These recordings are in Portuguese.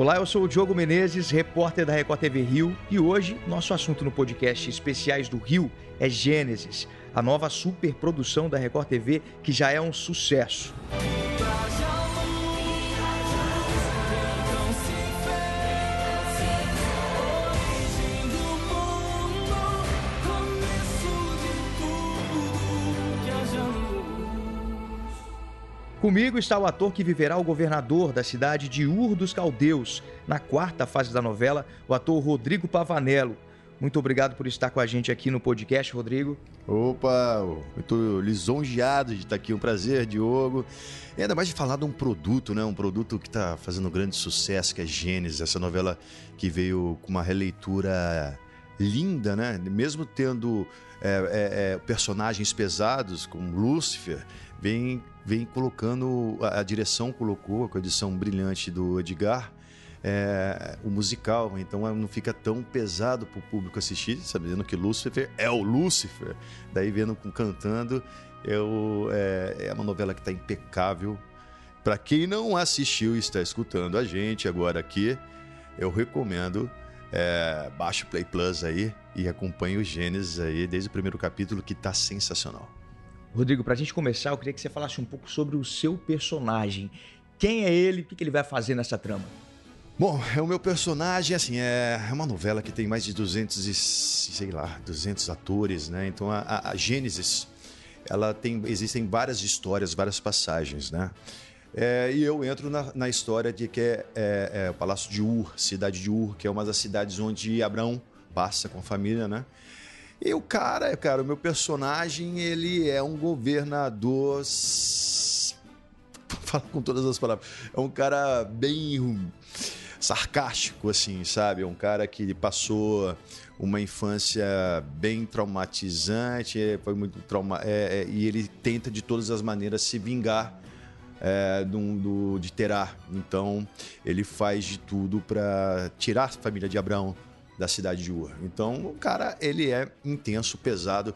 Olá, eu sou o Diogo Menezes, repórter da Record TV Rio, e hoje nosso assunto no podcast Especiais do Rio é Gênesis, a nova superprodução da Record TV que já é um sucesso. Comigo está o ator que viverá o governador da cidade de Ur dos Caldeus, na quarta fase da novela, o ator Rodrigo Pavanello. Muito obrigado por estar com a gente aqui no podcast, Rodrigo. Opa, muito lisonjeado de estar aqui, um prazer, Diogo. E ainda mais de falar de um produto, né? Um produto que está fazendo grande sucesso, que é Gênesis, essa novela que veio com uma releitura linda, né? Mesmo tendo é, é, personagens pesados, como Lúcifer, vem, vem colocando, a, direção colocou, com a edição brilhante do Edgar, é, o musical, então não fica tão pesado para o público assistir, sabendo que Lúcifer é o Lúcifer. Daí vendo cantando, eu, é, é uma novela que está impecável. Para quem não assistiu e está escutando a gente agora aqui, eu recomendo é, baixe o Play Plus aí e acompanhe o Gênesis aí desde o primeiro capítulo que está sensacional. Rodrigo, para a gente começar, eu queria que você falasse um pouco sobre o seu personagem. Quem é ele? O que ele vai fazer nessa trama? Bom, é o meu personagem, assim, é, é uma novela que tem mais de 200 e, sei lá, 200 atores, né? Então a, a, Gênesis, ela tem, existem várias histórias, várias passagens, né? É, e eu entro na, na história de que é, é, é, o Palácio de Ur, cidade de Ur, que é uma das cidades onde Abraão passa com a família, né? E o cara, cara, o meu personagem, ele é um governador. Fala com todas as palavras. É um cara bem sarcástico, assim, sabe? É um cara que passou uma infância bem traumatizante, foi muito trauma, é, é, e ele tenta de todas as maneiras se vingar é, do, do, de Terá. Então ele faz de tudo para tirar a família de Abraão da cidade de Ur. Então, o cara, ele é intenso, pesado,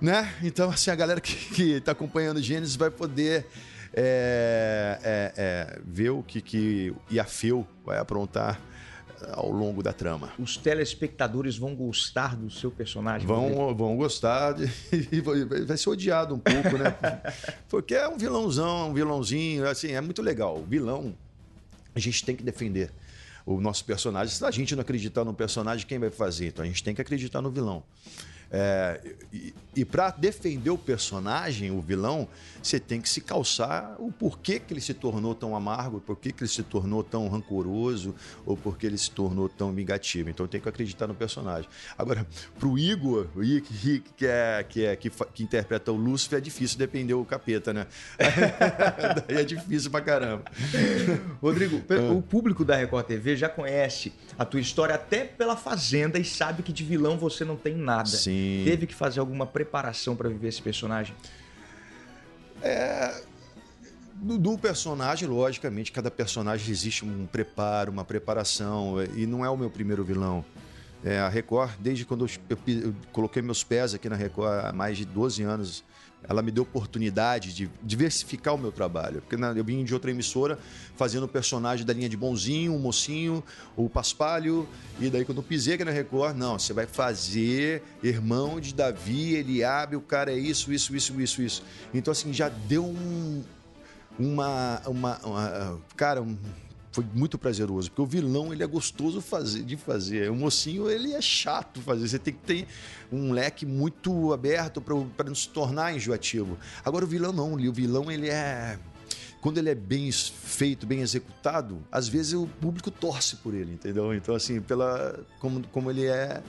né? Então, assim, a galera que, que tá acompanhando o Gênesis vai poder é, é, é, ver o que, que Iafeu vai aprontar ao longo da trama. Os telespectadores vão gostar do seu personagem? Vão, vão gostar de, e vai ser odiado um pouco, né? Porque é um vilãozão, um vilãozinho, assim, é muito legal. O vilão a gente tem que defender o nosso personagem. Se a gente não acreditar no personagem, quem vai fazer? Então a gente tem que acreditar no vilão. É, e, e para defender o personagem, o vilão, você tem que se calçar o porquê que ele se tornou tão amargo, por que ele se tornou tão rancoroso, ou por que ele se tornou tão vingativo. Então tem que acreditar no personagem. Agora, para o Igor, o Igor que, é, que, é, que, que, interpreta o Lúcifer, é difícil depender o capeta, né? Daí é difícil pra caramba. Rodrigo, ah. o público da Record TV já conhece a tua história até pela Fazenda e sabe que de vilão você não tem nada. Sim. Teve que fazer alguma preparação para viver esse personagem? É, do, do, personagem, logicamente, cada personagem existe um preparo, uma preparação, e não é o meu primeiro vilão. É, a Record, desde quando eu, eu, eu, coloquei meus pés aqui na Record há mais de 12 anos, ela me deu oportunidade de diversificar o meu trabalho. Porque né, eu vim de outra emissora fazendo personagem da linha de bonzinho, o mocinho, o paspalho. E daí quando eu pisei aqui na Record, não, você vai fazer irmão de Davi, Eliabe, o cara é isso, isso, isso, isso, isso. Então assim, já deu um, uma, uma, uma, cara, um, foi muito prazeroso, porque o vilão ele é gostoso fazer, de fazer, o mocinho ele é chato fazer, você tem que ter um leque muito aberto para não se tornar enjoativo. Agora o vilão não, o vilão ele é quando ele é bem feito, bem executado, às vezes o público torce por ele, entendeu? Então assim, pela como, como ele é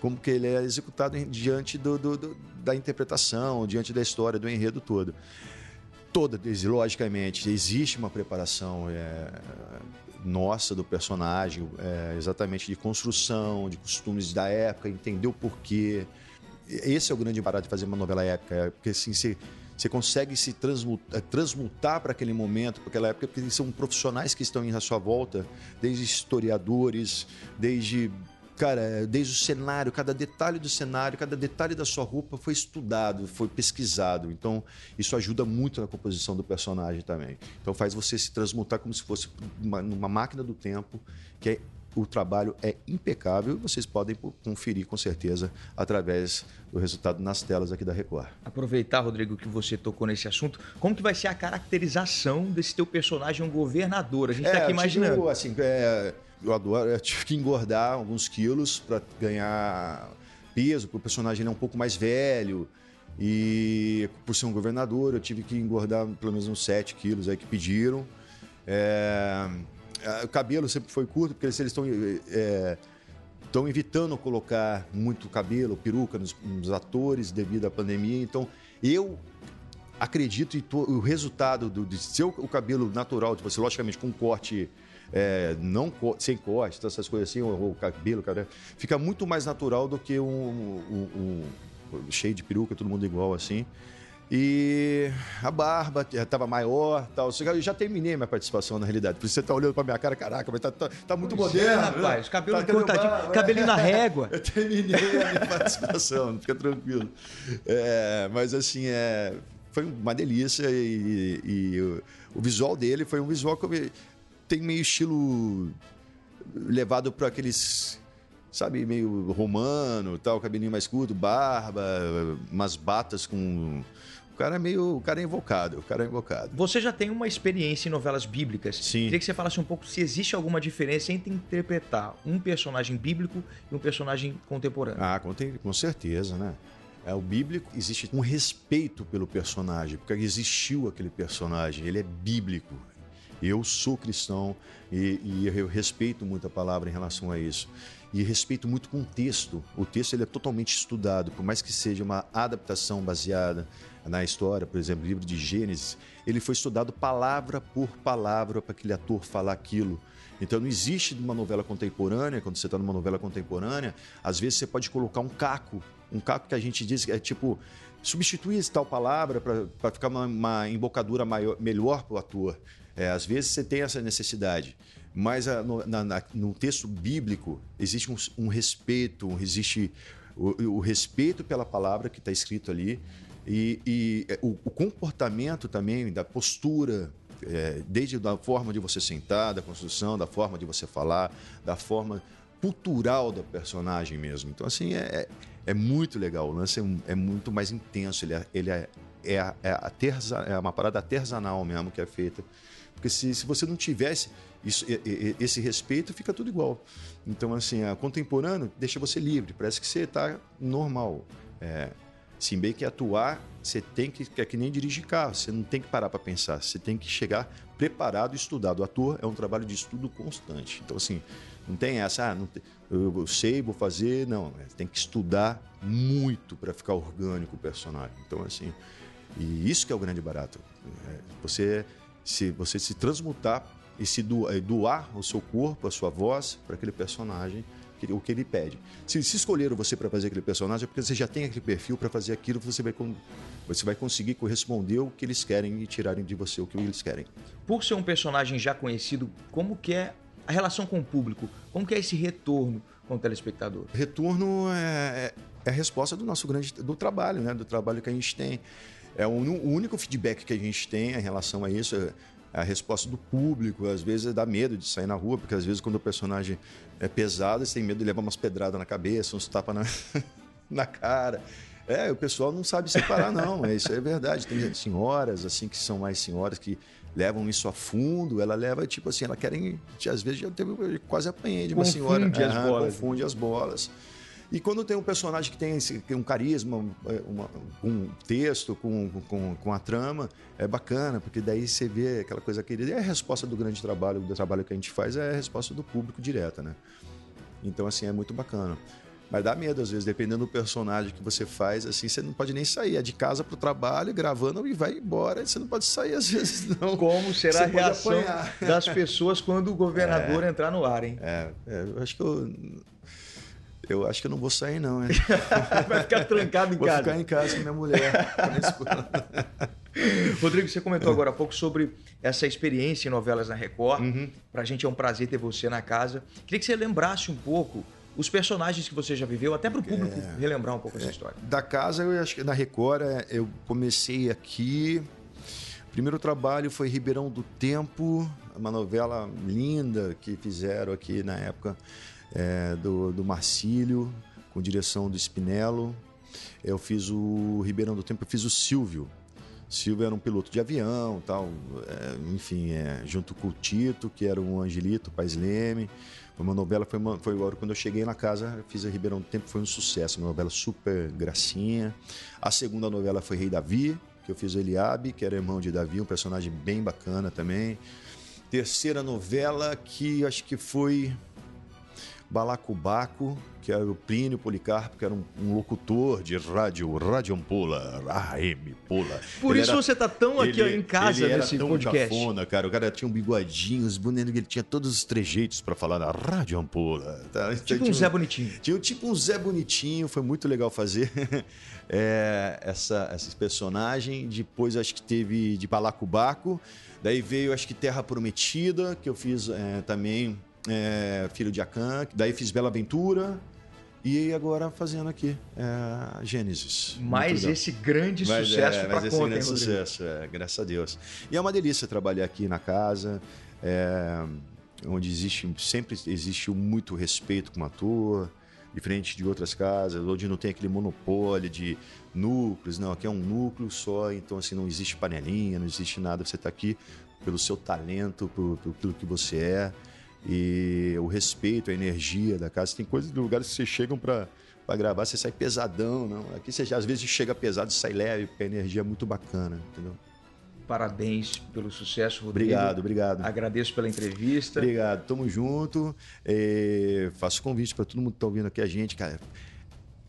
como que ele é executado diante do, do, do, da interpretação, diante da história, do enredo todo toda, logicamente, existe uma preparação é, nossa do personagem, é, exatamente de construção, de costumes da época, entender o porquê. Esse é o grande barato de fazer uma novela épica, é, porque assim, você, você consegue se transmutar, é, transmutar para aquele momento, para aquela época, porque são profissionais que estão à sua volta, desde historiadores, desde Cara, desde o cenário, cada detalhe do cenário, cada detalhe da sua roupa foi estudado, foi pesquisado. Então, isso ajuda muito na composição do personagem também. Então, faz você se transmutar como se fosse uma, numa máquina do tempo, que é o trabalho é impecável e vocês podem conferir com certeza através do resultado nas telas aqui da Record. Aproveitar, Rodrigo, que você tocou nesse assunto, como que vai ser a caracterização desse teu personagem, um governador? A gente está é, aqui imaginando. Tipo, assim, é, eu adoro, eu tive que engordar alguns quilos para ganhar peso, porque o personagem é um pouco mais velho. E por ser um governador, eu tive que engordar pelo menos uns 7 quilos aí que pediram. É, o cabelo sempre foi curto, porque eles estão é, estão evitando colocar muito cabelo, peruca nos, nos, atores devido à pandemia. Então, eu acredito e o resultado do, de ser o cabelo natural, tipo, assim, logicamente com um corte é, não sem corte, essas coisas assim, o, cabelo, cara, fica muito mais natural do que um, um, um cheio de peruca, todo mundo igual assim. E a barba estava maior tal. Eu já terminei minha participação na realidade. Por isso você está olhando para minha cara, caraca, mas tá, tá, tá muito pois moderno. É, né? rapaz, né? cabelo tá cortadinho, cabelinho na régua. Eu terminei a minha participação, fica tranquilo. É, mas assim, é, foi uma delícia e, e o, o, visual dele foi um visual que eu, tem meio estilo levado para aqueles sabe, meio romano, tal, cabelinho mais curto, barba, umas batas com cara é meio. O cara é invocado, o cara é invocado. Você já tem uma experiência em novelas bíblicas. Sim. Queria que você falasse um pouco se existe alguma diferença entre interpretar um personagem bíblico e um personagem contemporâneo. Ah, com, com certeza, né? É, o bíblico existe um respeito pelo personagem, porque existiu aquele personagem, ele é bíblico. Eu sou cristão e, e eu respeito muito a palavra em relação a isso e respeito muito com o texto. O texto ele é totalmente estudado, por mais que seja uma adaptação baseada na história, por exemplo, o livro de Gênesis, ele foi estudado palavra por palavra para aquele ator falar aquilo. Então não existe numa novela contemporânea, quando você está numa novela contemporânea, às vezes você pode colocar um caco, um caco que a gente diz que é tipo substituir tal palavra para ficar uma, uma embocadura maior, melhor para o ator. É, às vezes você tem essa necessidade. Mas a, no, na, na, no, texto bíblico existe um, um respeito, existe o, o, respeito pela palavra que está escrito ali e, e é, o, o, comportamento também da postura, é, desde da forma de você sentar, da construção, da forma de você falar, da forma cultural da personagem mesmo. Então, assim, é, é muito legal. O lance é, é muito mais intenso. Ele é, ele é, é, é, é uma parada artesanal mesmo que é feita. Porque se, se você não tivesse isso, esse respeito, fica tudo igual. Então, assim, a contemporâneo deixa você livre, parece que você está normal. É, se bem que atuar, você tem que. É que nem dirigir carro, você não tem que parar para pensar, você tem que chegar preparado e estudado. Ator é um trabalho de estudo constante. Então, assim, não tem essa, ah, não tem, eu sei, vou fazer. Não, é, tem que estudar muito para ficar orgânico o personagem. Então, assim, e isso que é o grande barato. É, você, se, você se transmutar e se doar o seu corpo, a sua voz para aquele personagem, o que ele pede. Se, se escolheram você para fazer aquele personagem, é porque você já tem aquele perfil para fazer aquilo, você vai, você vai conseguir corresponder o que eles querem e tirarem de você o que eles querem. Por ser um personagem já conhecido, como que é a relação com o público? Como que é esse retorno com o telespectador? Retorno é, é, é a resposta do nosso grande do trabalho, né? Do trabalho que a gente tem. É o, único feedback que a gente tem em relação a isso. É, a resposta do público. Às vezes dá medo de sair na rua, porque às vezes quando o personagem é pesado, você tem medo de levar umas pedradas na cabeça, uns tapas na, na cara. É, o pessoal não sabe separar, não. É, isso é verdade. Tem senhoras, assim, que são mais senhoras que levam isso a fundo. Ela leva, tipo assim, ela querem. Às vezes já teve, quase apanhei de uma confunde senhora. As ah, bolas. Confunde as bolas. E quando tem um personagem que tem esse, um carisma, é, uma, um texto com, com, com a trama, é bacana, porque daí você vê aquela coisa querida. E a resposta do grande trabalho, do trabalho que a gente faz, é a resposta do público direta, né? Então, assim, é muito bacana. Mas dá medo, às vezes, dependendo do personagem que você faz, assim, você não pode nem sair. É de casa para o trabalho, gravando e vai embora. Você não pode sair, às vezes, não. Como será você a reação das pessoas quando o governador é, entrar no ar, hein? É, é eu acho que eu eu acho que eu não vou sair, não. Vai ficar trancado em vou casa. Vou ficar em casa com minha mulher. Rodrigo, você comentou agora há pouco sobre essa experiência em novelas na Record. Uhum. Para a gente é um prazer ter você na casa. Queria que você lembrasse um pouco os personagens que você já viveu, até para o público é, relembrar um pouco essa é, história. Da casa, eu acho que na Record, é, eu comecei aqui. Primeiro trabalho foi Ribeirão do Tempo, uma novela linda que fizeram aqui na época é, do, do Marcílio, com direção do Spinello. Eu fiz o Ribeirão do Tempo, eu fiz o Silvio, Silvio era um piloto de avião, tal, é, enfim, é, junto com o Tito, que era um Angelito, Pais Leme. Foi uma novela, foi, uma, foi agora quando eu cheguei na casa, fiz a Ribeirão do Tempo, foi um sucesso, uma novela super gracinha. A segunda novela foi Rei Davi, que eu fiz o Eliabe, que era irmão de Davi, um personagem bem bacana também. Terceira novela que acho que foi Balacubaco, que era o Plínio Policarpo, que era um, um locutor de rádio, Rádio Ampola, AM Pola. Por ele isso era, você tá tão aqui ele, em casa ele nesse era tão podcast. Cafona, cara. O cara tinha um bigodinho, os bonecos, ele tinha todos os trejeitos para falar na Rádio Ampola. Tá? Tipo um Zé Bonitinho. Tinha tipo um Zé Bonitinho, foi muito legal fazer é, essa, esse personagem. Depois acho que teve de Balacubaco. Daí veio, acho que Terra Prometida, que eu fiz é, também é, Filho de Acã, daí fiz Bela Aventura e agora fazendo aqui é, Gênesis. Mais esse grande mas, sucesso é, Mais esse conta, grande hein, sucesso, é, graças a Deus. E é uma delícia trabalhar aqui na casa, é, onde existe sempre existe muito respeito com o ator, diferente de outras casas, onde não tem aquele monopólio de núcleos, não, aqui é um núcleo só, então assim não existe panelinha, não existe nada, você está aqui pelo seu talento, por, pelo que você é e o respeito, a energia da casa. Tem coisas de lugares que vocês chegam para gravar, você sai pesadão, não. Aqui você às vezes chega pesado e sai leve, porque a energia é muito bacana, entendeu? Parabéns pelo sucesso, Rodrigo. Obrigado, obrigado. Agradeço pela entrevista. Obrigado, tamo junto. É, faço convite para todo mundo que está ouvindo aqui a gente, cara.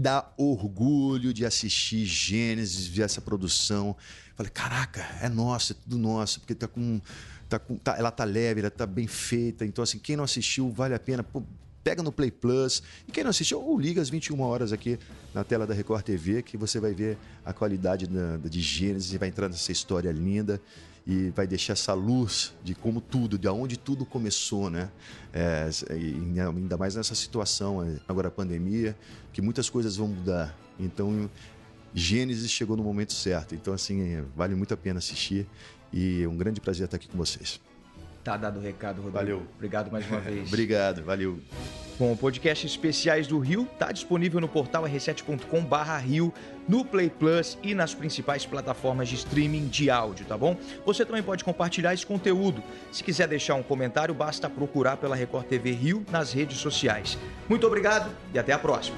Dá orgulho de assistir Gênesis, ver essa produção. Falei, caraca, é nosso, é tudo nosso, porque tá com tá com, tá, ela tá leve, ela tá bem feita. Então, assim, quem não assistiu, vale a pena. Pô, pega no Play Plus. E quem não assistiu, ou liga às 21 horas aqui na tela da Record TV, que você vai ver a qualidade da, de Gênesis e vai entrar nessa história linda e vai deixar essa luz de como tudo, de onde tudo começou, né? É, ainda mais nessa situação, é, agora a pandemia, que muitas coisas vão mudar. Então, Gênesis chegou no momento certo. Então, assim, vale muito a pena assistir e é um grande prazer estar aqui com vocês. Tá dado o recado, Rodrigo. Valeu. Obrigado mais uma vez. Obrigado, valeu. Bom, o podcast Especiais do Rio está disponível no portal r7.com/rio, no Play Plus e nas principais plataformas de streaming de áudio, tá bom? Você também pode compartilhar esse conteúdo. Se quiser deixar um comentário, basta procurar pela Record TV Rio nas redes sociais. Muito obrigado e até a próxima.